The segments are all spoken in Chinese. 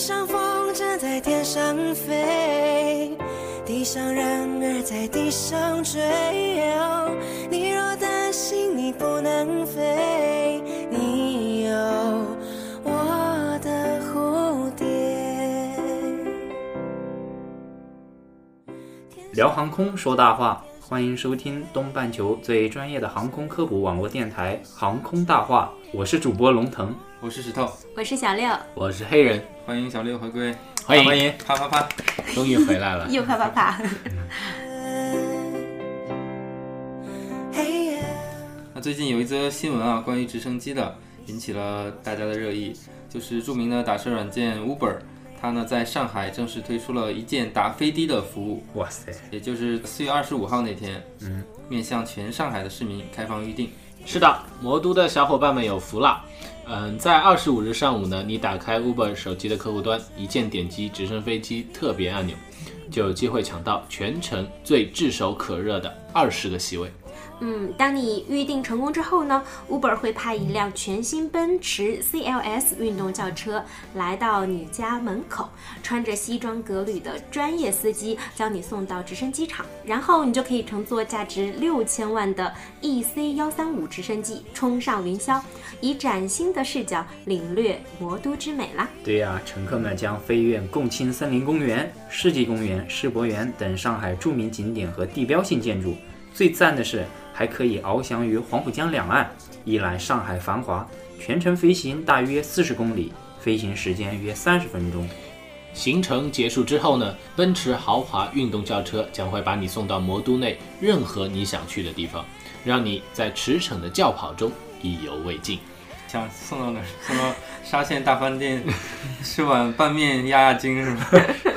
上风筝在天上飞，地上人儿在地上追。哦你若担心你不能飞，你有我的蝴蝶。聊航空说大话，欢迎收听东半球最专业的航空科普网络电台《航空大话》，我是主播龙腾。我是石头，我是小六，我是黑人，欢迎小六回归，欢迎欢迎，啪啪啪！终于回来了。又啪啪啪。那最近有一则新闻啊，关于直升机的，引起了大家的热议，就是著名的打车软件 Uber，它呢在上海正式推出了一键打飞的的服务，哇塞，也就是四月二十五号那天，嗯，面向全上海的市民开放预定。是的，魔都的小伙伴们有福了。嗯，在二十五日上午呢，你打开 Uber 手机的客户端，一键点击直升飞机特别按钮，就有机会抢到全程最炙手可热的二十个席位。嗯，当你预定成功之后呢，Uber 会派一辆全新奔驰 CLS 运动轿车来到你家门口，穿着西装革履的专业司机将你送到直升机场，然后你就可以乘坐价值六千万的 EC 幺三五直升机冲上云霄，以崭新的视角领略魔都之美啦。对呀、乘客们将飞越共青森林公园、世纪公园、世博园等上海著名景点和地标性建筑。最赞的是，还可以翱翔于黄浦江两岸，一览上海繁华。全程飞行大约四十公里，飞行时间约三十分钟。行程结束之后呢，奔驰豪华运动轿车将会把你送到魔都内任何你想去的地方，让你在驰骋的轿跑中意犹未尽。想送到哪儿？送到沙县大饭店吃碗拌面压压惊是吗？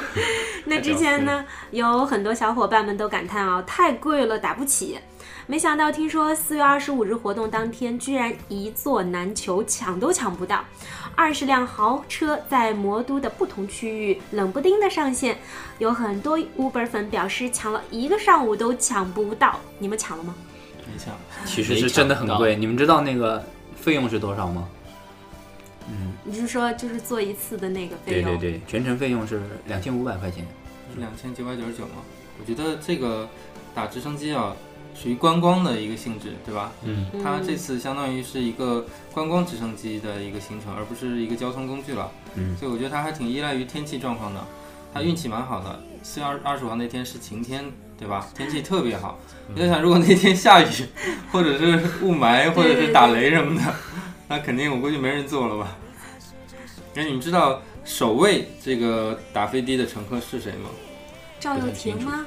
那之前呢，有很多小伙伴们都感叹啊，太贵了，打不起。没想到，听说四月二十五日活动当天，居然一座难求，抢都抢不到。二十辆豪车在魔都的不同区域冷不丁的上线，有很多 Uber 粉表示抢了一个上午都抢不到。你们抢了吗？没抢，其实是真的很贵。你们知道那个费用是多少吗？嗯你是说就是做一次的那个费用？对对对，全程费用是两千五百块钱。是两千九百九十九吗？我觉得这个打直升机啊，属于观光的一个性质，对吧？嗯，它这次相当于是一个观光直升机的一个行程，而不是一个交通工具了。嗯所以我觉得它还挺依赖于天气状况的。它运气蛮好的，四月二二十五号那天是晴天，对吧？天气特别好。我在想，如果那天下雨，或者是雾霾，或者是打雷什么的，那肯定我估计没人坐了吧？哎，你们知道首位这个打飞的的乘客是谁吗？赵又廷吗？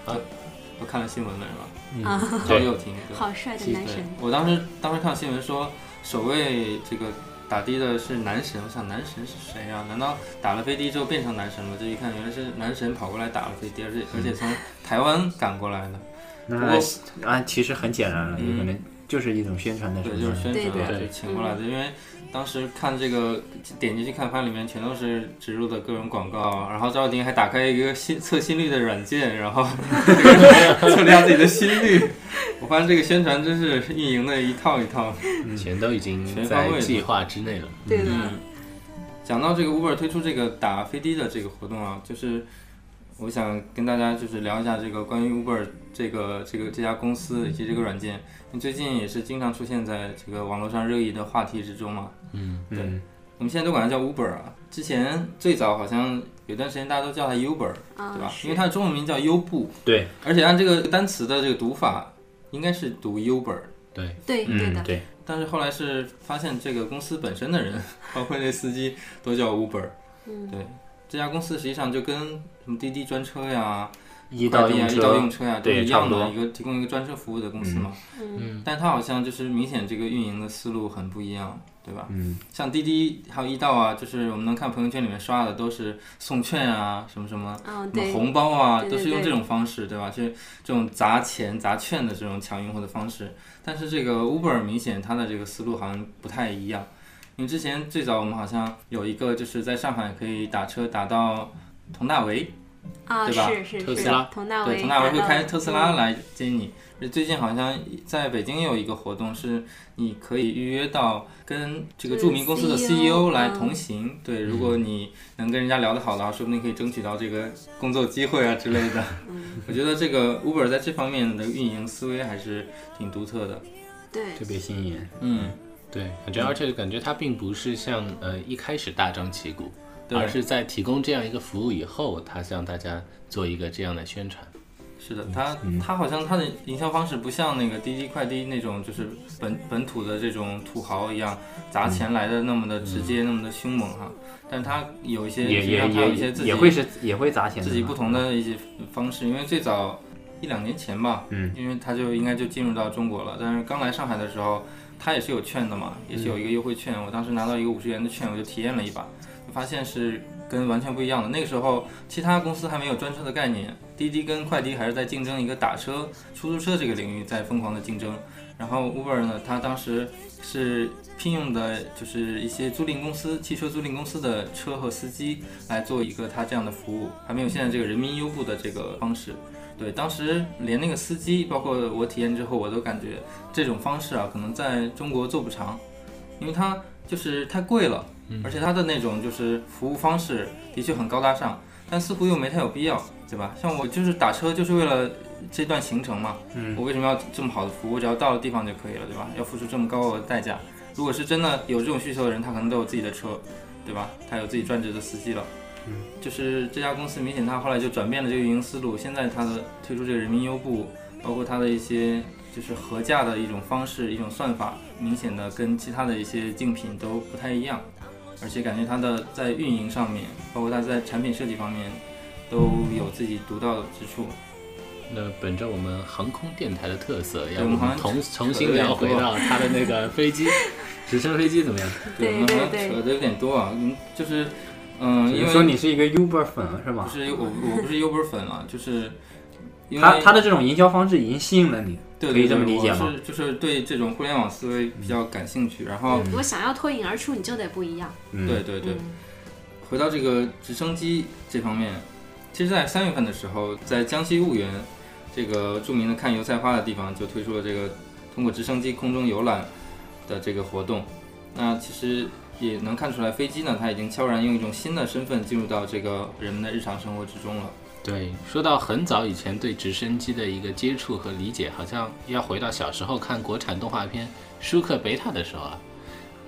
我看了新闻了是吧？啊，赵又廷，对好帅的男对神。，我当时当时看新闻说，首位这个打的的是男神，我想男神是谁啊？难道打了飞的之后变成男神了？这一看原来是男神跑过来打了飞的，而且而且从台湾赶过来的，那不过啊，其实很简单了，有可能就是一种宣传的手对，就是宣传啊，对就请过来的。因为当时看这个点进去看，发现里面全都是植入的各种广告，然后赵又廷还打开一个心测心率的软件，然后 测量自己的心率。我发现这个宣传真是运营的一套一套。全都已经全方位的在计划之内了。对的。嗯，讲到这个 Uber 推出这个打飞的的这个活动啊，就是我想跟大家就是聊一下这个关于 Uber 这个这个这家公司以及这个软件，因为最近也是经常出现在这个网络上热议的话题之中嘛。嗯，对嗯，我们现在都管它叫 Uber 啊，之前最早好像有段时间大家都叫它 Uber，啊对吧？因为它的中文名叫优步，对，而且按这个单词的这个读法，应该是读 Uber。对，对对的嗯，，对，但是后来是发现这个公司本身的人，包括那司机都叫 Uber。嗯对，这家公司实际上就跟什么滴滴专车呀，一到用快递啊一到用车，呀、都是一样的，一个提供一个专车服务的公司嘛。嗯但它好像就是明显这个运营的思路很不一样，对吧？嗯，像滴滴还有易到啊，就是我们能看朋友圈里面刷的都是送券啊，什么什么。嗯，什么，红包啊，都是用这种方式，对吧？是这种砸钱砸券的这种抢用户的方式。但是这个 Uber 明显它的这个思路好像不太一样，因为之前最早我们好像有一个就是在上海可以打车打到佟大为，啊，对吧是是是特斯拉，对，佟大为，对佟大为会开特斯拉嗯来接你。最近好像在北京有一个活动，是你可以预约到跟这个著名公司的 CEO 来嗯同行。对，如果你能跟人家聊得好的话，说不定可以争取到这个工作机会啊之类的。我觉得这个 Uber 在这方面的运营思维还是挺独特的。对，特别新颖。嗯，对，感觉而且感觉它并不是像呃一开始大张旗鼓，对。而是在提供这样一个服务以后，它向大家做一个这样的宣传。是的，它它好像它的营销方式不像那个滴滴快滴那种，就是本本土的这种土豪一样砸钱来的那么的直接，那么的凶猛哈。但它有一些，也也实际上它有一些也自己也会是也会砸钱自己不同的一些方式，因为最早一两年前吧，嗯，因为它就应该就进入到中国了，但是刚来上海的时候，它也是有券的嘛，也是有一个优惠券，我当时拿到一个五十元的券，我就体验了一把，就发现是跟完全不一样的。那个时候其他公司还没有专车的概念，滴滴跟快滴还是在竞争一个打车、出租车这个领域在疯狂的竞争，然后 Uber 呢，它当时是聘用的就是一些租赁公司、汽车租赁公司的车和司机来做一个它这样的服务，还没有现在这个人民优步的这个方式。对，当时连那个司机，包括我体验之后，我都感觉这种方式啊，可能在中国做不长，因为它就是太贵了，而且它的那种就是服务方式的确很高大上，但似乎又没太有必要，对吧？像我就是打车就是为了这段行程嘛，嗯我为什么要这么好的服务？只要到了地方就可以了，对吧？要付出这么高额的代价，如果是真的有这种需求的人，他可能都有自己的车，对吧？他有自己专职的司机了。嗯就是这家公司明显他后来就转变了这个运营思路，现在他的推出这个人民优步，包括它的一些就是合价的一种方式、一种算法，明显的跟其他的一些竞品都不太一样，而且感觉它的在运营上面，包括它在产品设计方面，都有自己独到的之处。那本着我们航空电台的特色，要我们好像重重新聊回到它的那个飞机，直升飞机怎么样？对我们好像对对扯的有点多啊，嗯，就是，嗯，因为你说你是一个 Uber 粉是吧不？是我我不是 Uber 粉了，就是因为他他的这种营销方式已经吸引了你，对可以这么理解吗我是就是对这种互联网思维比较感兴趣，然后我想要脱颖而出，你就得不一样。嗯，对对对，嗯回到这个直升机这方面，其实，在三月份的时候，在江西婺源这个著名的看油菜花的地方，就推出了这个通过直升机空中游览的这个活动。那其实也能看出来，飞机呢，它已经悄然用一种新的身份进入到这个人们的日常生活之中了。对，说到很早以前对直升机的一个接触和理解，好像要回到小时候看国产动画片《舒克贝塔》的时候啊。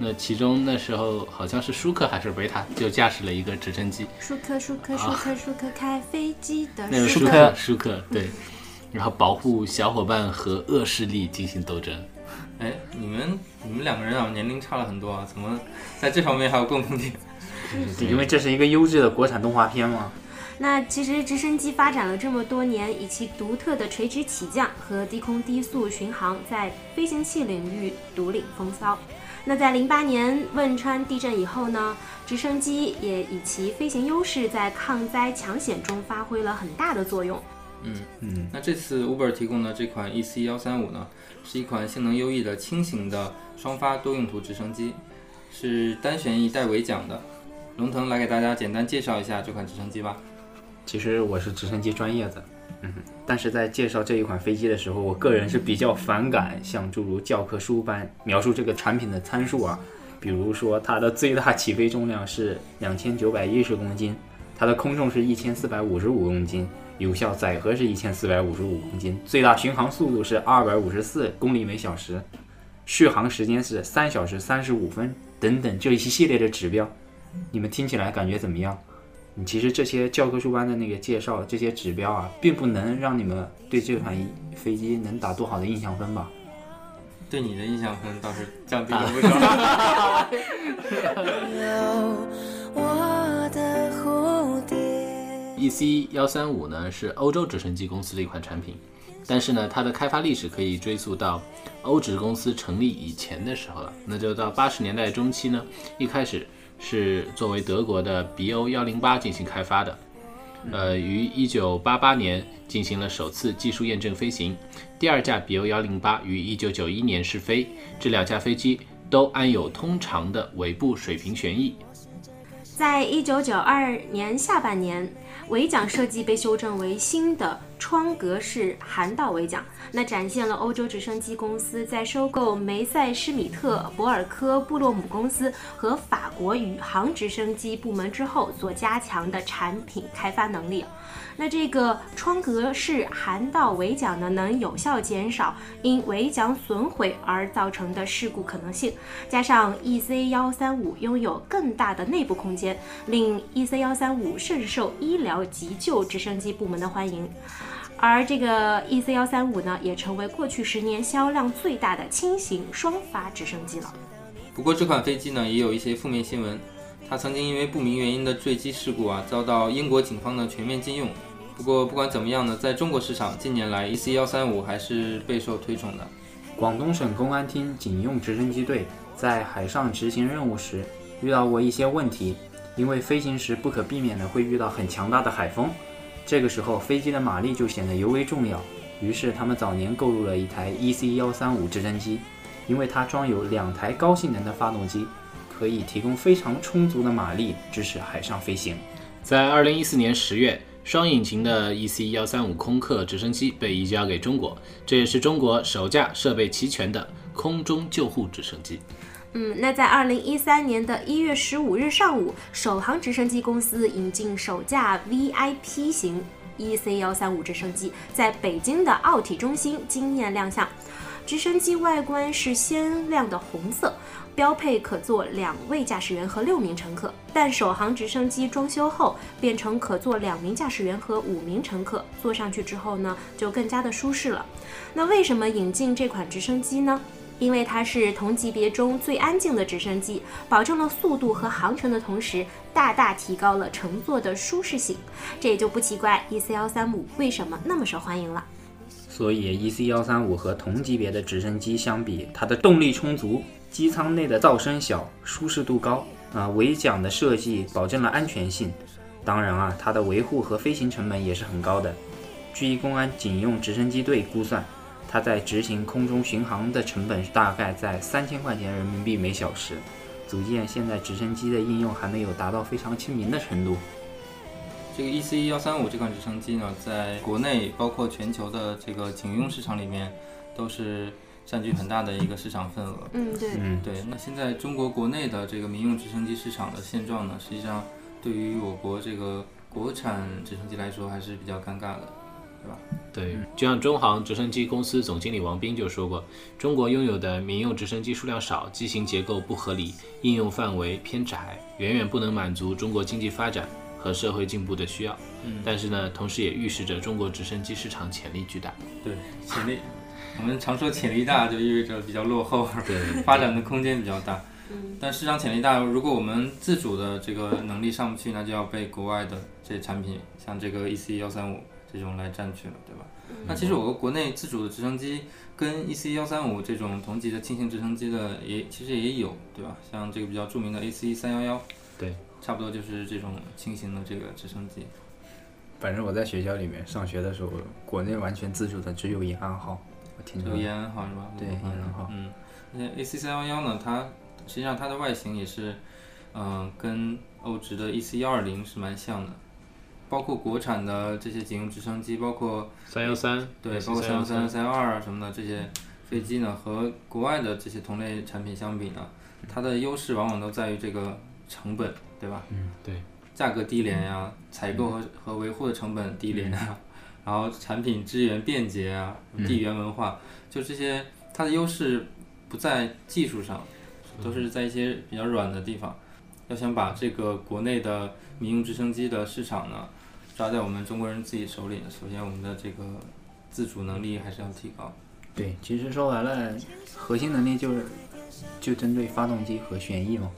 那其中那时候好像是舒克还是维塔就驾驶了一个直升机，舒克舒克舒克舒克开飞机的那个舒克舒克舒克对，然后保护小伙伴和恶势力进行斗争。哎，你们你们两个人啊，年龄差了很多啊，怎么在这方面还有共同点？因为这是一个优质的国产动画片嘛。那其实直升机发展了这么多年，以其独特的垂直起降和低空低速巡航，在飞行器领域独领风骚。那在零八年汶川地震以后呢，直升机也以其飞行优势，在抗灾抢险中发挥了很大的作用。嗯嗯，那这次 Uber 提供的这款 EC 幺三五呢，是一款性能优异的轻型的双发多用途直升机，是单旋翼带尾桨的。龙腾来给大家简单介绍一下这款直升机吧。其实我是直升机专业的，嗯，但是在介绍这一款飞机的时候，我个人是比较反感像诸如教科书般描述这个产品的参数啊，比如说它的最大起飞重量是两千九百一十公斤，它的空重是一千四百五十五公斤，有效载荷是一千四百五十五公斤，最大巡航速度是二百五十四公里每小时，续航时间是三小时三十五分等等这一系列的指标，你们听起来感觉怎么样？你其实这些教科书般的那个介绍，这些指标啊，并不能让你们对这款飞机能打多好的印象分吧？对你的印象分倒是降低了不少。有我的蝴蝶。EC 幺三五呢是欧洲直升机公司的一款产品，但是呢，它的开发历史可以追溯到欧直公司成立以前的时候了，那就到八十年代中期呢，一开始是作为德国的 BO 幺零八进行开发的，呃，于一九八八年进行了首次技术验证飞行，第二架 BO 幺零八于一九九一年试飞，这两架飞机都安有通常的尾部水平旋翼。在一九九二年下半年，尾桨设计被修正为新的窗格式涵道尾桨，那展现了欧洲直升机公司在收购梅塞施米特、博尔科布洛姆公司和法国宇航直升机部门之后所加强的产品开发能力。那这个窗格式涵道尾桨呢，能有效减少因尾桨损毁而造成的事故可能性。加上 EC 幺三五拥有更大的内部空间，令 EC 幺三五甚受医疗急救直升机部门的欢迎。而这个 EC 幺三五呢，也成为过去十年销量最大的轻型双发直升机了。不过这款飞机呢，也有一些负面新闻。它曾经因为不明原因的坠机事故啊，遭到英国警方的全面禁用。不过不管怎么样呢，在中国市场近年来 EC 幺三五还是备受推崇的。广东省公安厅警用直升机队在海上执行任务时遇到过一些问题，因为飞行时不可避免的会遇到很强大的海风，这个时候飞机的马力就显得尤为重要。于是他们早年购入了一台 EC 幺三五直升机，因为它装有两台高性能的发动机。可以提供非常充足的马力，支持海上飞行。在二零一四年十月，双引擎的 EC 幺三五空客直升机被移交给中国，这也是中国首架设备齐全的空中救护直升机。嗯，那在二零一三年的一月十五日上午，首航直升机公司引进首架 VIP 型 EC 幺三五直升机，在北京的奥体中心惊艳亮相。直升机外观是鲜亮的红色。标配可坐两位驾驶员和六名乘客，但首航直升机装修后变成可坐两名驾驶员和五名乘客，坐上去之后呢，就更加的舒适了。那为什么引进这款直升机呢？因为它是同级别中最安静的直升机，保证了速度和航程的同时，大大提高了乘坐的舒适性。这也就不奇怪 EC 幺三五为什么那么受欢迎了。所以 EC 幺三五和同级别的直升机相比，它的动力充足。机舱内的噪声小，舒适度高啊，尾桨的设计保证了安全性。当然啊，它的维护和飞行成本也是很高的。据公安警用直升机队估算，它在执行空中巡航的成本大概在三千块钱人民币每小时。足见现在直升机的应用还没有达到非常亲民的程度。这个 EC 幺三五这款直升机呢，在国内包括全球的这个警用市场里面，都是。占据很大的一个市场份额。嗯，对，嗯对。那现在中国国内的这个民用直升机市场的现状呢，实际上对于我国这个国产直升机来说还是比较尴尬的，对吧？对，就像中航直升机公司总经理王斌就说过，中国拥有的民用直升机数量少，机型结构不合理，应用范围偏窄，远远不能满足中国经济发展和社会进步的需要。嗯，但是呢，同时也预示着中国直升机市场潜力巨大。对，潜力。我们常说潜力大，就意味着比较落后，对，发展的空间比较大。嗯，但市场潜力大，如果我们自主的这个能力上不去，那就要被国外的这些产品，像这个 EC 幺三五这种来占据了，对吧？那其实我国国内自主的直升机跟 EC 幺三五这种同级的轻型直升机的也其实也有，对吧？像这个比较著名的 AC 三幺幺，对，差不多就是这种轻型的这个直升机。反正我在学校里面上学的时候，国内完全自主的只有延安号。有延安号是吧？对，延安号。嗯，那 AC 三幺幺呢？它实际上它的外形也是，嗯，跟欧直的 EC 幺二零是蛮像的。包括国产的这些警用直升机，包括三幺三，对，包括三幺三、三幺二啊什么的这些飞机呢，和国外的这些同类产品相比呢，它的优势往往都在于这个成本，对吧？嗯，对。价格低廉呀，采购和和维护的成本低廉啊。然后产品资源便捷啊，地缘文化，就这些，它的优势不在技术上，都是在一些比较软的地方。要想把这个国内的民用直升机的市场呢，抓在我们中国人自己手里呢，首先我们的这个自主能力还是要提高。对，其实说白了，核心能力就是就针对发动机和旋翼嘛，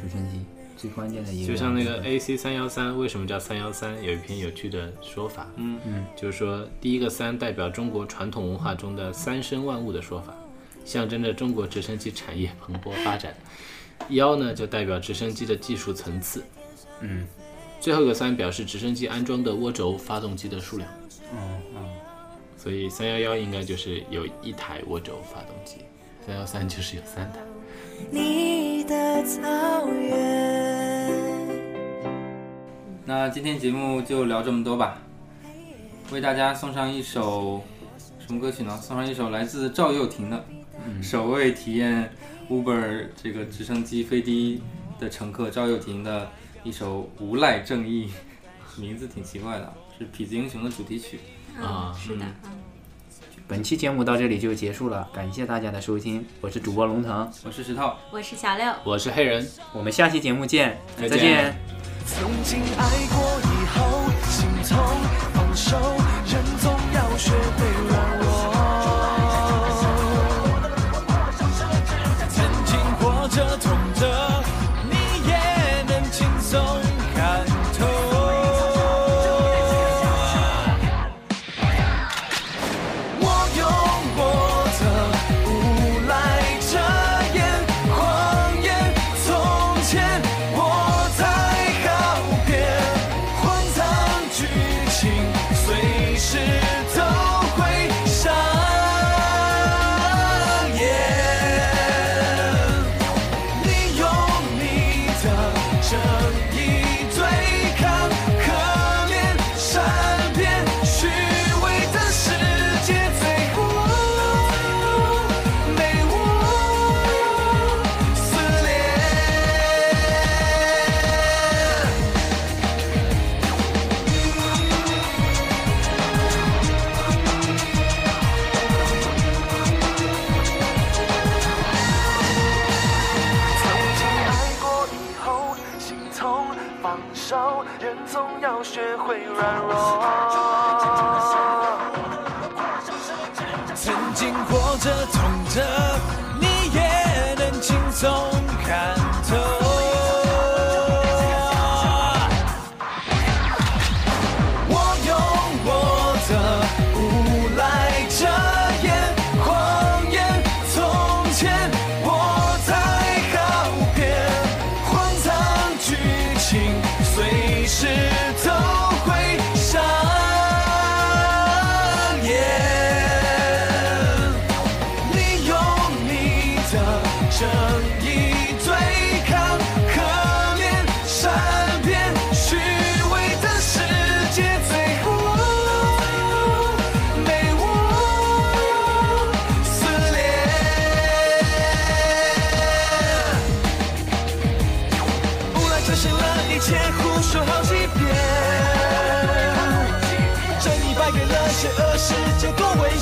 直升机。最关键的一个。就像那个 AC 三幺三为什么叫三幺三，有一篇有趣的说法，嗯嗯，就是说第一个三代表中国传统文化中的三生万物的说法，象征着中国直升机产业蓬勃发展。幺呢就代表直升机的技术层次，嗯，最后一个三表示直升机安装的涡轴发动机的数量。嗯嗯，所以三幺幺应该就是有一台涡轴发动机，三幺三就是有三台。你的草原。那今天节目就聊这么多吧，为大家送上一首什么歌曲呢？送上一首来自赵又廷的《首位体验 Uber 这个直升机飞的的乘客赵又廷的一首《无赖正义》，名字挺奇怪的，是《痞子英雄》的主题曲。啊嗯，是的，嗯。本期节目到这里就结束了，感谢大家的收听，我是主播龙腾，我是石头，我是小六。我是黑人，我们下期节目见，再见。再见。曾经爱过手，人总要学会软弱。曾经活着痛着，你也能轻松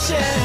谢